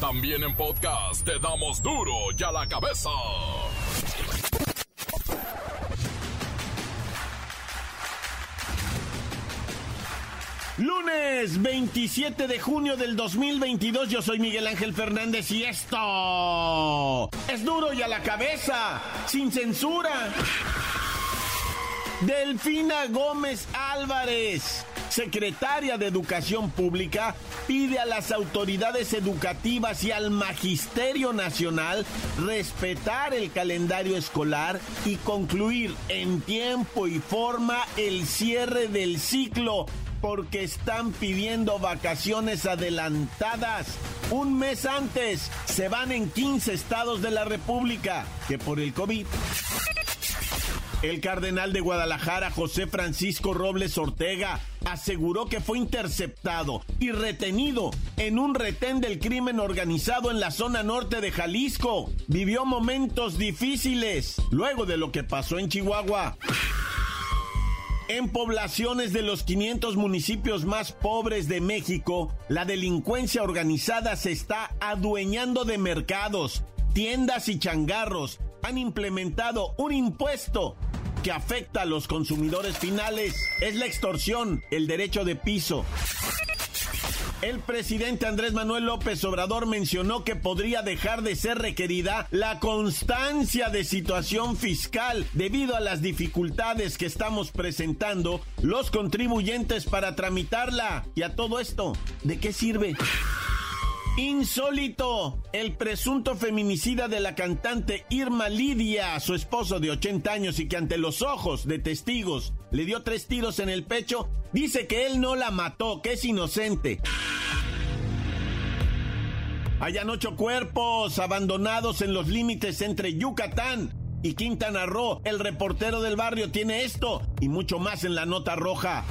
También en podcast te damos duro y a la cabeza. Lunes 27 de junio del 2022, yo soy Miguel Ángel Fernández y esto es duro y a la cabeza, sin censura. Delfina Gómez Álvarez, secretaria de Educación Pública, pide a las autoridades educativas y al Magisterio Nacional respetar el calendario escolar y concluir en tiempo y forma el cierre del ciclo porque están pidiendo vacaciones adelantadas. Un mes antes se van en 15 estados de la República que por el COVID. El cardenal de Guadalajara, José Francisco Robles Ortega, aseguró que fue interceptado y retenido en un retén del crimen organizado en la zona norte de Jalisco. Vivió momentos difíciles luego de lo que pasó en Chihuahua. En poblaciones de los 500 municipios más pobres de México, la delincuencia organizada se está adueñando de mercados, tiendas y changarros. Han implementado un impuesto afecta a los consumidores finales. Es la extorsión, el derecho de piso. El presidente Andrés Manuel López Obrador mencionó que podría dejar de ser requerida la constancia de situación fiscal debido a las dificultades que estamos presentando los contribuyentes para tramitarla. Y a todo esto, ¿de qué sirve? Insólito, el presunto feminicida de la cantante Irma Lidia, su esposo de 80 años y que ante los ojos de testigos le dio tres tiros en el pecho, dice que él no la mató, que es inocente. Hayan ocho cuerpos abandonados en los límites entre Yucatán y Quintana Roo. El reportero del barrio tiene esto y mucho más en la nota roja.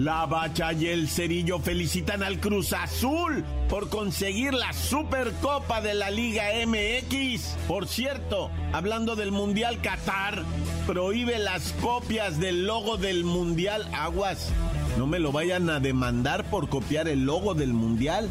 La Bacha y el Cerillo felicitan al Cruz Azul por conseguir la Supercopa de la Liga MX. Por cierto, hablando del Mundial Qatar, prohíbe las copias del logo del Mundial Aguas. No me lo vayan a demandar por copiar el logo del Mundial.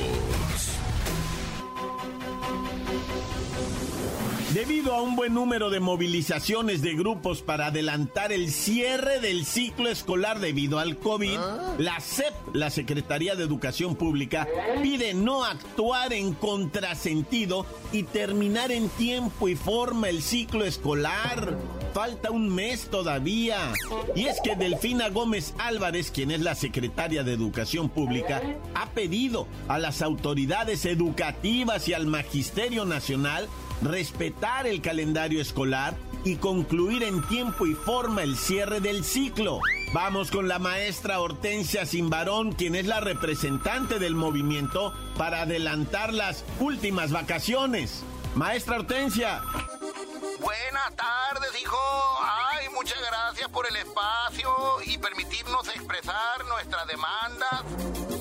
Debido a un buen número de movilizaciones de grupos para adelantar el cierre del ciclo escolar debido al COVID, la SEP, la Secretaría de Educación Pública, pide no actuar en contrasentido y terminar en tiempo y forma el ciclo escolar. Falta un mes todavía. Y es que Delfina Gómez Álvarez, quien es la secretaria de Educación Pública, ha pedido a las autoridades educativas y al Magisterio Nacional respetar el calendario escolar y concluir en tiempo y forma el cierre del ciclo. Vamos con la maestra Hortensia Simbarón, quien es la representante del movimiento para adelantar las últimas vacaciones. Maestra Hortensia. Buenas tardes, hijo. Ay, muchas gracias por el espacio y permitirnos expresar nuestras demandas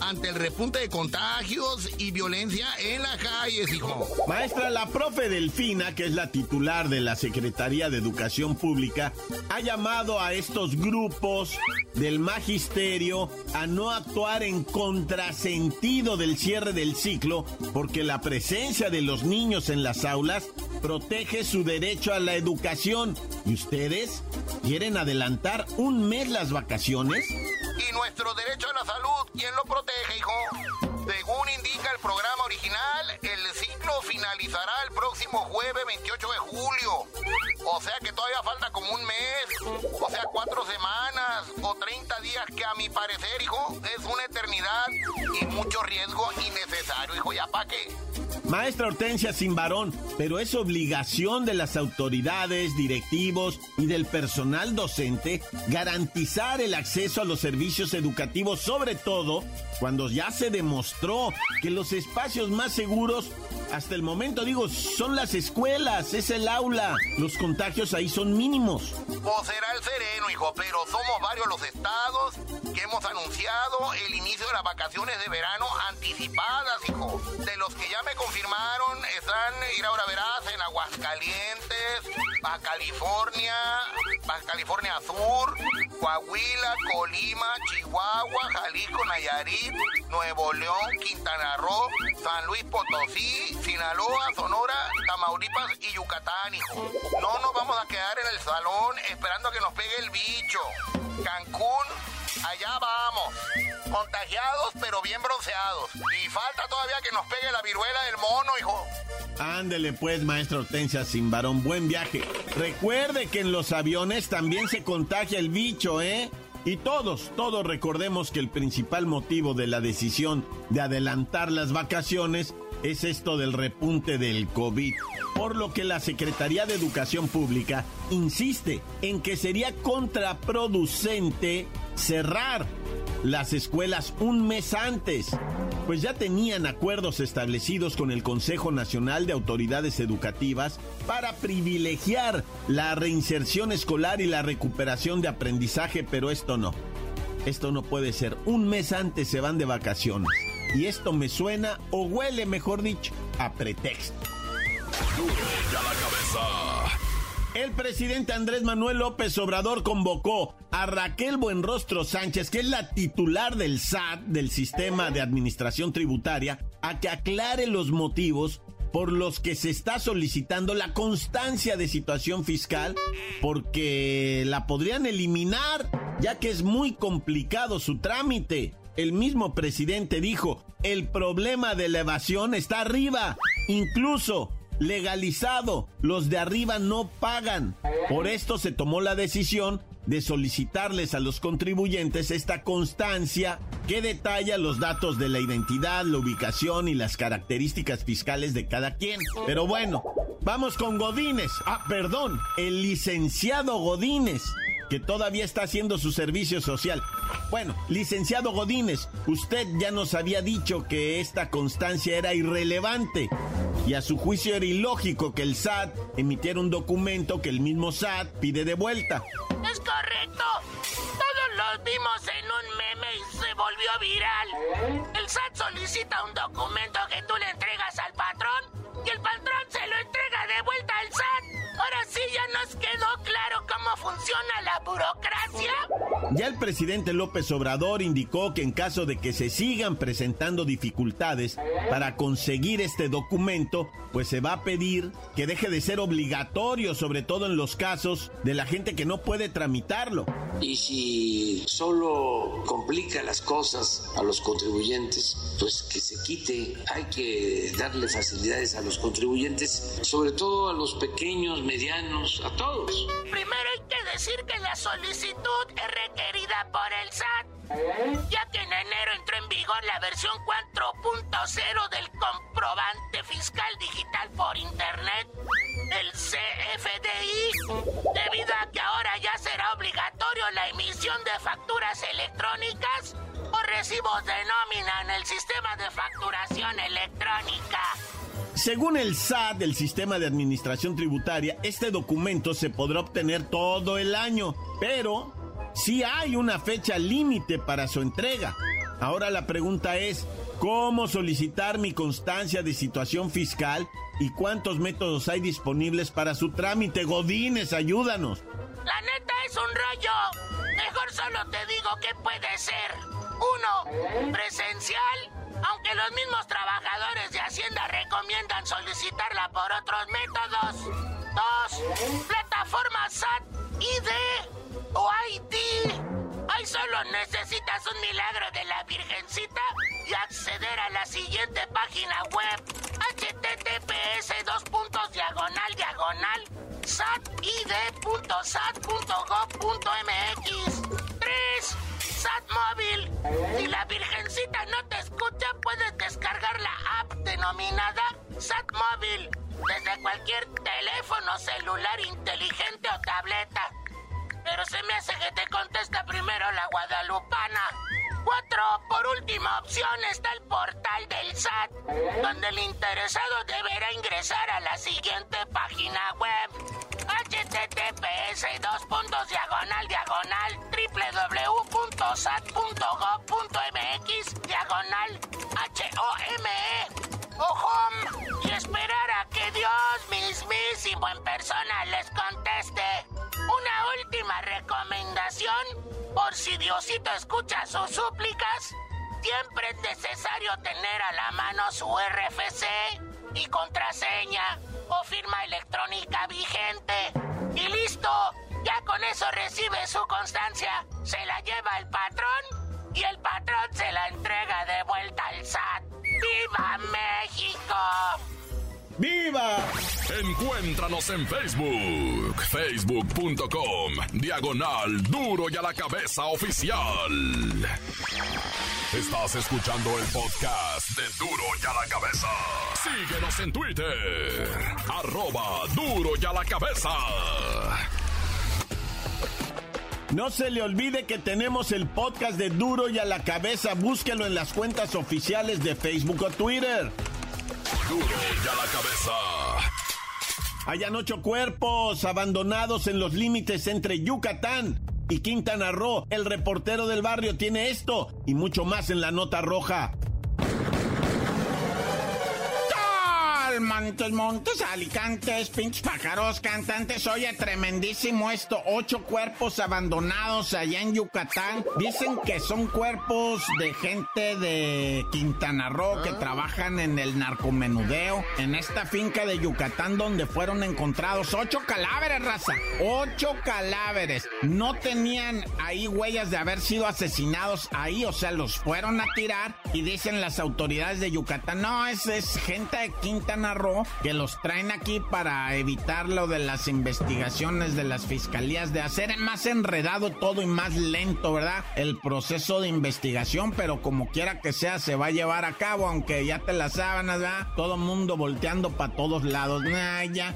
ante el repunte de contagios y violencia en las calles, hijo. Maestra, la profe Delfina, que es la titular de la Secretaría de Educación Pública, ha llamado a estos grupos del magisterio a no actuar en contrasentido del cierre del ciclo, porque la presencia de los niños en las aulas protege su derecho a la educación. ¿Y ustedes quieren adelantar un mes las vacaciones? Y nuestro derecho a la salud, ¿quién lo protege, hijo? Según indica el programa original, el ciclo finalizará el próximo jueves 28 de julio. O sea que todavía falta como un mes, o sea, cuatro semanas o 30 días que a mi parecer, hijo, es una eternidad y mucho riesgo innecesario, hijo, ¿ya para qué? Maestra Hortensia sin varón, pero es obligación de las autoridades, directivos y del personal docente garantizar el acceso a los servicios educativos, sobre todo cuando ya se demostró que los espacios más seguros hasta el momento, digo, son las escuelas, es el aula. Los contagios ahí son mínimos. O será el sereno, hijo, pero somos varios los estados que hemos anunciado el inicio de las vacaciones de verano anticipadas, hijo. De los que ya me confirmaron, están, ir ahora verás, en Aguascalientes, Baja California, Baja California Sur, Coahuila, Colima, Chihuahua, Jalisco, Nayarit, Nuevo León, Quintana Roo, San Luis Potosí, Sinaloa, Sonora, Tamaulipas y Yucatán, hijo. No nos vamos a quedar en el salón esperando a que nos pegue el bicho. Cancún, allá vamos. Contagiados pero bien bronceados. Y falta todavía que nos pegue la viruela del mono, hijo. Ándele pues, maestra Hortensia sin varón, buen viaje. Recuerde que en los aviones también se contagia el bicho, ¿eh? Y todos, todos recordemos que el principal motivo de la decisión de adelantar las vacaciones es esto del repunte del COVID. Por lo que la Secretaría de Educación Pública insiste en que sería contraproducente cerrar las escuelas un mes antes, pues ya tenían acuerdos establecidos con el Consejo Nacional de Autoridades Educativas para privilegiar la reinserción escolar y la recuperación de aprendizaje, pero esto no. Esto no puede ser. Un mes antes se van de vacaciones. Y esto me suena, o huele, mejor dicho, a pretexto. El presidente Andrés Manuel López Obrador convocó a Raquel Buenrostro Sánchez, que es la titular del SAT, del Sistema de Administración Tributaria, a que aclare los motivos por los que se está solicitando la constancia de situación fiscal, porque la podrían eliminar, ya que es muy complicado su trámite. El mismo presidente dijo, el problema de la evasión está arriba, incluso legalizado. Los de arriba no pagan. Por esto se tomó la decisión de solicitarles a los contribuyentes esta constancia que detalla los datos de la identidad, la ubicación y las características fiscales de cada quien. Pero bueno, vamos con Godínez. Ah, perdón, el licenciado Godínez que todavía está haciendo su servicio social. Bueno, licenciado Godínez, usted ya nos había dicho que esta constancia era irrelevante y a su juicio era ilógico que el SAT emitiera un documento que el mismo SAT pide de vuelta. Es correcto. Todos los vimos en un meme y se volvió viral. El SAT solicita un documento que tú le entregas al patrón y el patrón se lo entrega de vuelta al SAT. Ahora sí ya nos quedó claro cómo funciona la burocracia. Ya el presidente López Obrador indicó que en caso de que se sigan presentando dificultades para conseguir este documento, pues se va a pedir que deje de ser obligatorio, sobre todo en los casos de la gente que no puede tramitarlo. Y si solo complica las cosas a los contribuyentes, pues que se quite. Hay que darle facilidades a los contribuyentes, sobre todo a los pequeños, medianos, a todos. Primero hay que decir que la solicitud es requerida por el SAT, ya que en enero entró en vigor la versión 4.0 del comprobante fiscal digital por Internet, el CFDI, debido a que ahora ya será obligatorio la emisión de facturas electrónicas o recibos de nómina en el sistema de facturación electrónica. Según el SAT, el Sistema de Administración Tributaria, este documento se podrá obtener todo el año, pero sí hay una fecha límite para su entrega. Ahora la pregunta es, ¿cómo solicitar mi constancia de situación fiscal y cuántos métodos hay disponibles para su trámite? Godines, ayúdanos. La neta es un rollo. Mejor solo te digo que puede ser. Uno, presencial aunque los mismos trabajadores de Hacienda recomiendan solicitarla por otros métodos. Dos, plataforma SAT ID o ID. Ahí solo necesitas un milagro de la Virgencita y acceder a la siguiente página web https dos puntos diagonal diagonal satid.sat.gov.mx 3. SAT móvil. Si la Virgencita no te escucha, puedes descargar la app denominada SAT móvil desde cualquier teléfono celular inteligente o tableta. Pero se me hace que te contesta primero la guadalupana. 4. Por última opción está el portal del SAT, donde el interesado deberá ingresar a la siguiente página web. Https dos puntos diagonal diagonal www.sat.gov.mx diagonal h-o-m-e o home y esperar a que Dios mismísimo en persona les conteste. Una última recomendación, por si Diosito escucha sus súplicas, siempre es necesario tener a la mano su RFC y contraseña o firma electrónica vigente. Y listo, ya con eso recibe su constancia, se la lleva el patrón y el patrón se la entrega de vuelta al SAT. ¡Viva México! ¡Viva! Encuéntranos en Facebook, facebook.com, diagonal duro y a la cabeza oficial. Estás escuchando el podcast de duro y a la cabeza. Síguenos en Twitter, arroba duro y a la cabeza. No se le olvide que tenemos el podcast de Duro y a la cabeza. Búsquelo en las cuentas oficiales de Facebook o Twitter. Duro y a la cabeza. Hayan ocho cuerpos abandonados en los límites entre Yucatán y Quintana Roo. El reportero del barrio tiene esto y mucho más en la nota roja. Montes, Montes, Alicantes, pinches pájaros, cantantes. Oye, tremendísimo esto. Ocho cuerpos abandonados allá en Yucatán. Dicen que son cuerpos de gente de Quintana Roo que trabajan en el narcomenudeo. En esta finca de Yucatán donde fueron encontrados ocho cadáveres, raza. Ocho cadáveres. No tenían ahí huellas de haber sido asesinados ahí. O sea, los fueron a tirar y dicen las autoridades de Yucatán. No, es, es gente de Quintana Que los traen aquí para evitar lo de las investigaciones de las fiscalías, de hacer más enredado todo y más lento, ¿verdad? El proceso de investigación, pero como quiera que sea, se va a llevar a cabo, aunque ya te las sábanas, ¿verdad? Todo mundo volteando para todos lados. Nah, ya.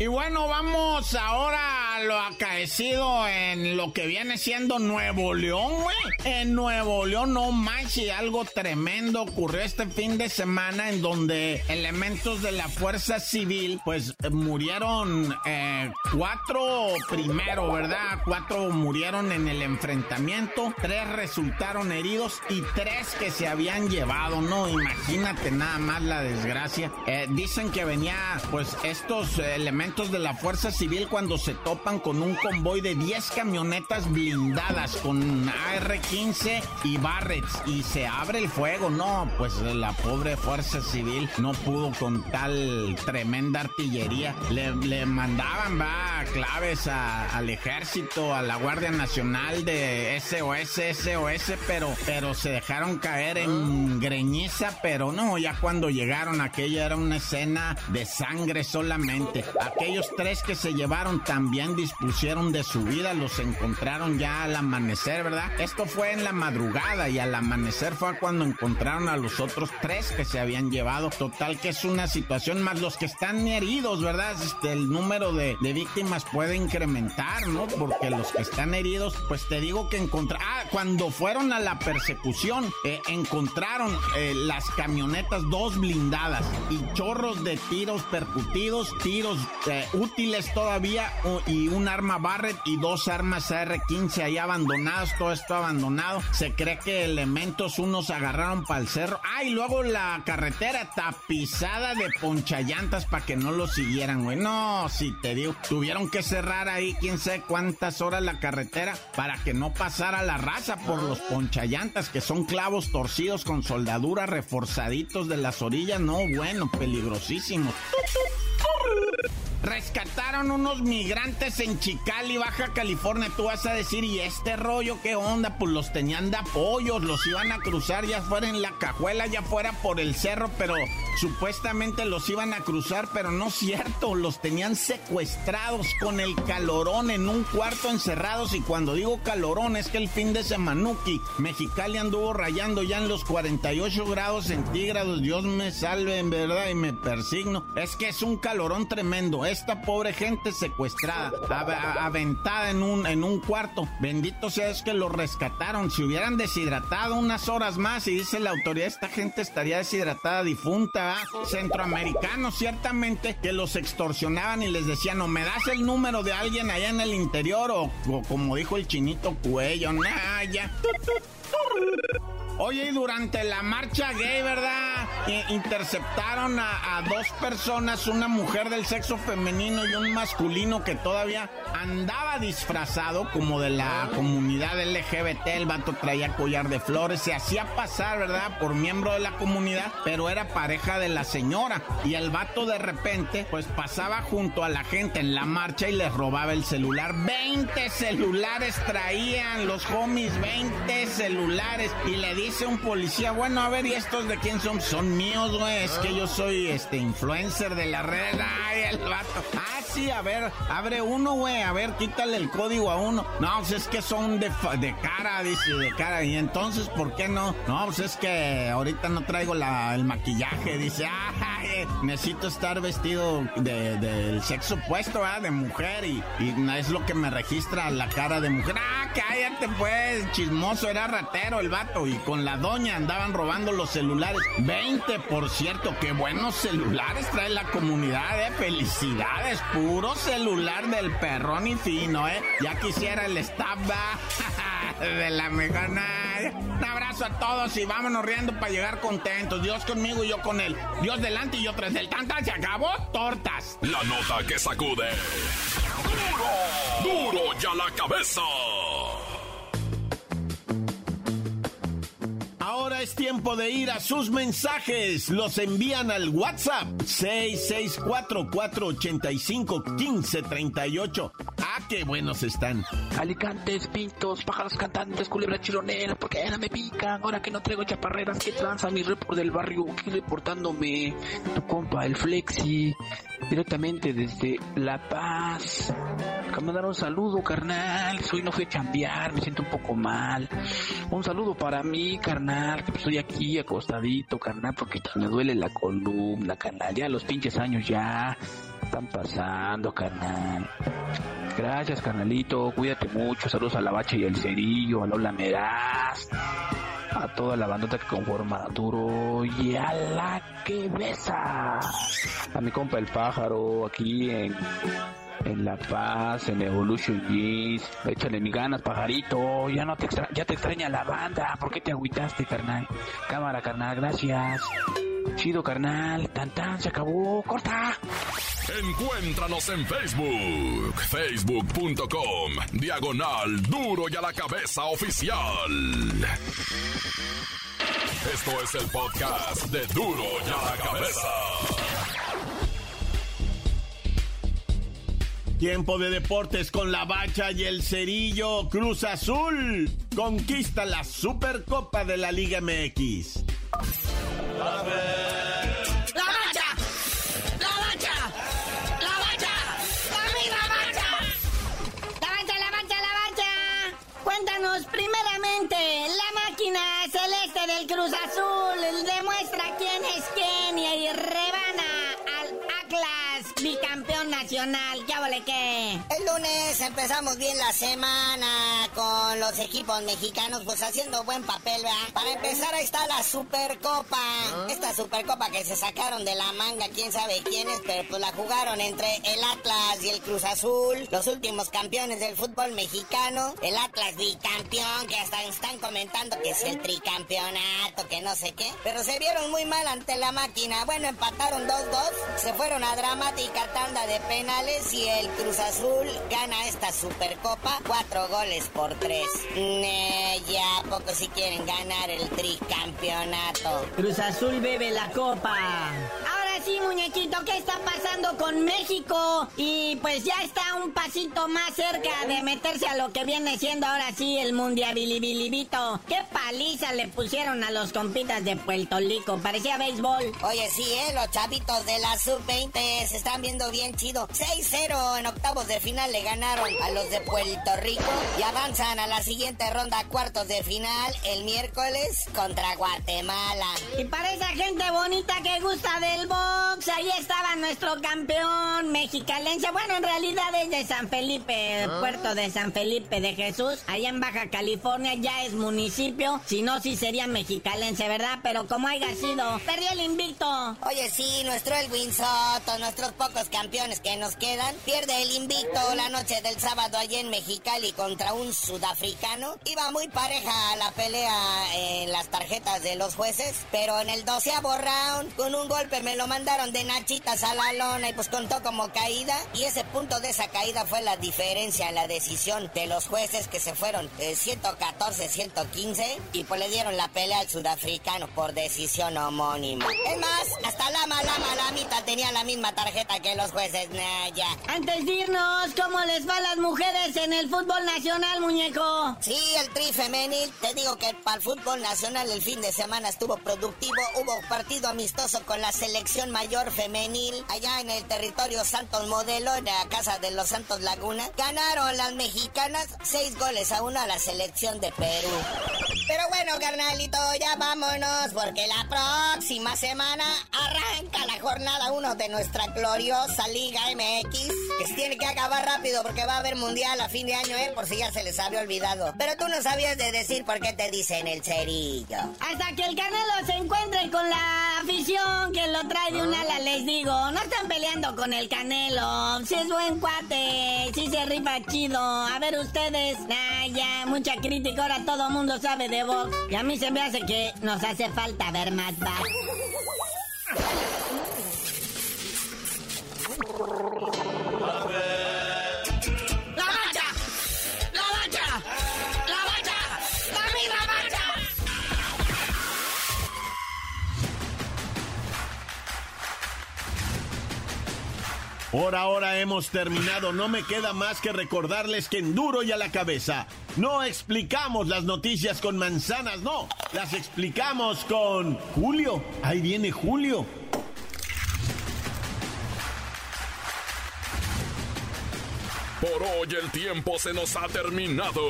Y bueno, vamos ahora a lo acaecido en lo que viene siendo Nuevo León, güey. En Nuevo León, no manches, algo tremendo ocurrió este fin de semana en donde elementos de la fuerza civil, pues murieron eh, cuatro primero, ¿verdad? Cuatro murieron en el enfrentamiento, tres resultaron heridos y tres que se habían llevado, ¿no? Imagínate nada más la desgracia. Eh, dicen que venía, pues, estos elementos de la Fuerza Civil cuando se topan con un convoy de 10 camionetas blindadas con AR-15 y Barretts y se abre el fuego. No, pues la pobre Fuerza Civil no pudo con tal tremenda artillería. Le, le mandaban, va, claves al ejército, a la Guardia Nacional de SOS, SOS, pero, pero se dejaron caer en greñiza, pero no, ya cuando llegaron aquella era una escena de sangre solamente. Aquellos tres que se llevaron también dispusieron de su vida, los encontraron ya al amanecer, ¿verdad? Esto fue en la madrugada y al amanecer fue cuando encontraron a los otros tres que se habían llevado. Total que es una situación más los que están heridos, ¿verdad? Este, el número de, víctimas puede incrementar, ¿no? Porque los que están heridos, pues te digo que encontraron... Ah, cuando fueron a la persecución, eh, encontraron eh, las camionetas dos blindadas y chorros de tiros percutidos, tiros eh, útiles todavía y un arma Barrett y dos armas AR-15 ahí abandonadas, todo esto abandonado. Se cree que elementos unos agarraron para el cerro. Ah, y luego la carretera tapizada de ponchallantas para que no lo siguieran, güey. No, si te digo, tuvieron que cerrar ahí quién sabe cuántas horas la carretera para que no pasara la raza por los ponchallantas, que son clavos torcidos con soldadura reforzaditos de las orillas. No, bueno, peligrosísimos. Rescataron unos migrantes en Chicali, Baja California. Tú vas a decir, ¿y este rollo qué onda? Pues los tenían de apoyos, los iban a cruzar ya fuera en la cajuela, ya fuera por el cerro, pero supuestamente los iban a cruzar, pero no es cierto, los tenían secuestrados con el calorón en un cuarto encerrados. Y cuando digo calorón, es que el fin de semanuki, Mexicali anduvo rayando ya en los 48 grados centígrados. Dios me salve en verdad y me persigno. Es que es un calorón tremendo. Esta pobre gente secuestrada, aventada en un, en un cuarto. Bendito sea es que lo rescataron. Si hubieran deshidratado unas horas más, y dice la autoridad, esta gente estaría deshidratada, difunta. Centroamericanos, ciertamente, que los extorsionaban y les decían, o me das el número de alguien allá en el interior, o, como dijo el chinito cuello, nah, ya. Oye, y durante la marcha gay, ¿verdad? interceptaron a, dos personas, una mujer del sexo femenino y un masculino que todavía andaba disfrazado como de la comunidad LGBT. El vato traía collar de flores, se hacía pasar, ¿verdad? Por miembro de la comunidad, pero era pareja de la señora. Y el vato de repente, pues pasaba junto a la gente en la marcha y les robaba el celular. 20 celulares traían los homies, 20 celulares. Y le dice un policía, bueno, a ver, ¿y estos de quién son? Son míos, güey. Es que yo soy este influencer de la red. Ay, el vato. Ah, sí, a ver, abre uno, güey. A ver, quítale el código a uno. No, pues es que son de, de cara, dice, de cara. Y entonces, ¿por qué no? No, pues es que ahorita no traigo la, el maquillaje. Dice, ay, necesito estar vestido del sexo opuesto, ¿ah? De mujer. Y, y es lo que me registra la cara de mujer. Ah, cállate, pues, chismoso. Era ratero el vato. Y con la doña andaban robando los celulares. 20, por cierto, qué buenos celulares trae la comunidad, ¿eh? Felicidades, puro celular del perrón y fino, ¿eh? Ya quisiera el staff de la mejor. Un abrazo a todos y vámonos riendo para llegar contentos. Dios conmigo y yo con él. Dios delante y yo tras del tanta. Se acabó, tortas. La nota que sacude. ¡Duro! ¡Duro ya la cabeza! Es tiempo de ir a sus mensajes. Los envían al WhatsApp 664-485-1538. Ah, qué buenos están. Alicantes, pintos, pájaros cantantes, culebras chironeras, porque ahora me pican, ahora que no traigo chaparreras, que tranza mi report del barrio, aquí reportándome tu compa, el Flexi, directamente desde La Paz. Acá un saludo, carnal. Hoy no fui a chambear, me siento un poco mal. Un saludo para mí, carnal, que estoy aquí acostadito, carnal, porque me duele la columna, carnal. Ya los pinches años ya están pasando, carnal. Gracias, carnalito. Cuídate mucho. Saludos a la Bacha y el Cerillo, a Lola Meraz a toda la bandota que conforma Duro y a la que besa. A mi compa el pájaro aquí en, en La Paz, en Evolution Jeans. Échale mi ganas, pajarito. Ya no te ya te extraña la banda. ¿Por qué te agüitaste, carnal? Cámara, carnal, gracias. Chido, carnal. Tan tan, se acabó. Corta. Encuéntranos en Facebook, facebook.com, diagonal duro y a la cabeza oficial. Esto es el podcast de duro y a la cabeza. Tiempo de deportes con la bacha y el cerillo. Cruz Azul conquista la Supercopa de la Liga MX. Cruz El lunes empezamos bien la semana con los equipos mexicanos, pues haciendo buen papel, ¿verdad? Para empezar, ahí está la Supercopa. Ah. Esta Supercopa que se sacaron de la manga, quién sabe quiénes, pero pues la jugaron entre el Atlas y el Cruz Azul, los últimos campeones del fútbol mexicano. El Atlas bicampeón, que hasta están comentando que es el tricampeonato, que no sé qué. Pero se vieron muy mal ante la máquina. Bueno, empataron 2-2, se fueron a dramática tanda de penales y el Cruz Azul gana esta Supercopa, cuatro goles por tres. ya poco si quieren ganar el tricampeonato. Cruz Azul bebe la copa. Sí, muñequito, ¿qué está pasando con México? Y pues ya está un pasito más cerca de meterse a lo que viene siendo ahora sí el mundiabilibilibito. ¿Qué paliza le pusieron a los compitas de Puerto Rico? Parecía béisbol. Oye, sí, ¿eh? Los chavitos de la sub-20 se están viendo bien chido. 6-0 en octavos de final le ganaron a los de Puerto Rico y avanzan a la siguiente ronda, cuartos de final, el miércoles contra Guatemala. Y para esa gente bonita que gusta del box, ahí estaba nuestro campeón mexicalense. Bueno, en realidad es de San Felipe, ah. puerto de San Felipe de Jesús. Allá en Baja California ya es municipio. Si no, sí sería mexicalense, ¿verdad? Pero como haya sido, perdió el invicto. Oye, sí, nuestro Elwin Soto, nuestros pocos campeones que nos quedan, pierde el invicto la noche del sábado allí en Mexicali contra un sudafricano. Iba muy pareja la pelea en las tarjetas de los jueces, pero en el doceavo round, con un golpe me lo mandaron de nachitas a la lona y pues contó como caída. Y ese punto de esa caída fue la diferencia en la decisión de los jueces que se fueron 114-115 eh, y pues le dieron la pelea al sudafricano por decisión homónima. Es más, hasta la mala malamita tenía la misma tarjeta que los jueces. Naya. Antes de irnos, ¿cómo les va a las mujeres en el fútbol nacional, muñeco? Sí, el tri femenil. Te digo que para el fútbol nacional el fin de semana estuvo productivo. Hubo partido amistoso con la selección mayor femenil allá en el territorio Santos Modelo, en la casa de los Santos Laguna. Ganaron las mexicanas seis goles a uno a la selección de Perú. Pero bueno, carnalito, ya vámonos porque la próxima semana arranca la jornada 1 de nuestra gloriosa Liga MX. Que tiene que acabar rápido porque va a haber mundial a fin de año, ¿eh? Por si ya se les había olvidado. Pero tú no sabías de decir por qué te dicen el cerillo. Hasta que el Canelo se encuentre con la afición que lo trae de un ala, les digo. No están peleando con el Canelo. Si es buen cuate, si se rifa chido. A ver ustedes. Ah, ya, mucha crítica. Ahora todo mundo sabe de y a mí se me hace que nos hace falta ver más back. Por ahora hemos terminado. No me queda más que recordarles que en duro y a la cabeza no explicamos las noticias con manzanas, no. Las explicamos con Julio. Ahí viene Julio. Por hoy el tiempo se nos ha terminado.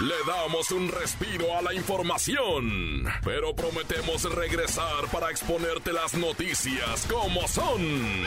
Le damos un respiro a la información, pero prometemos regresar para exponerte las noticias como son.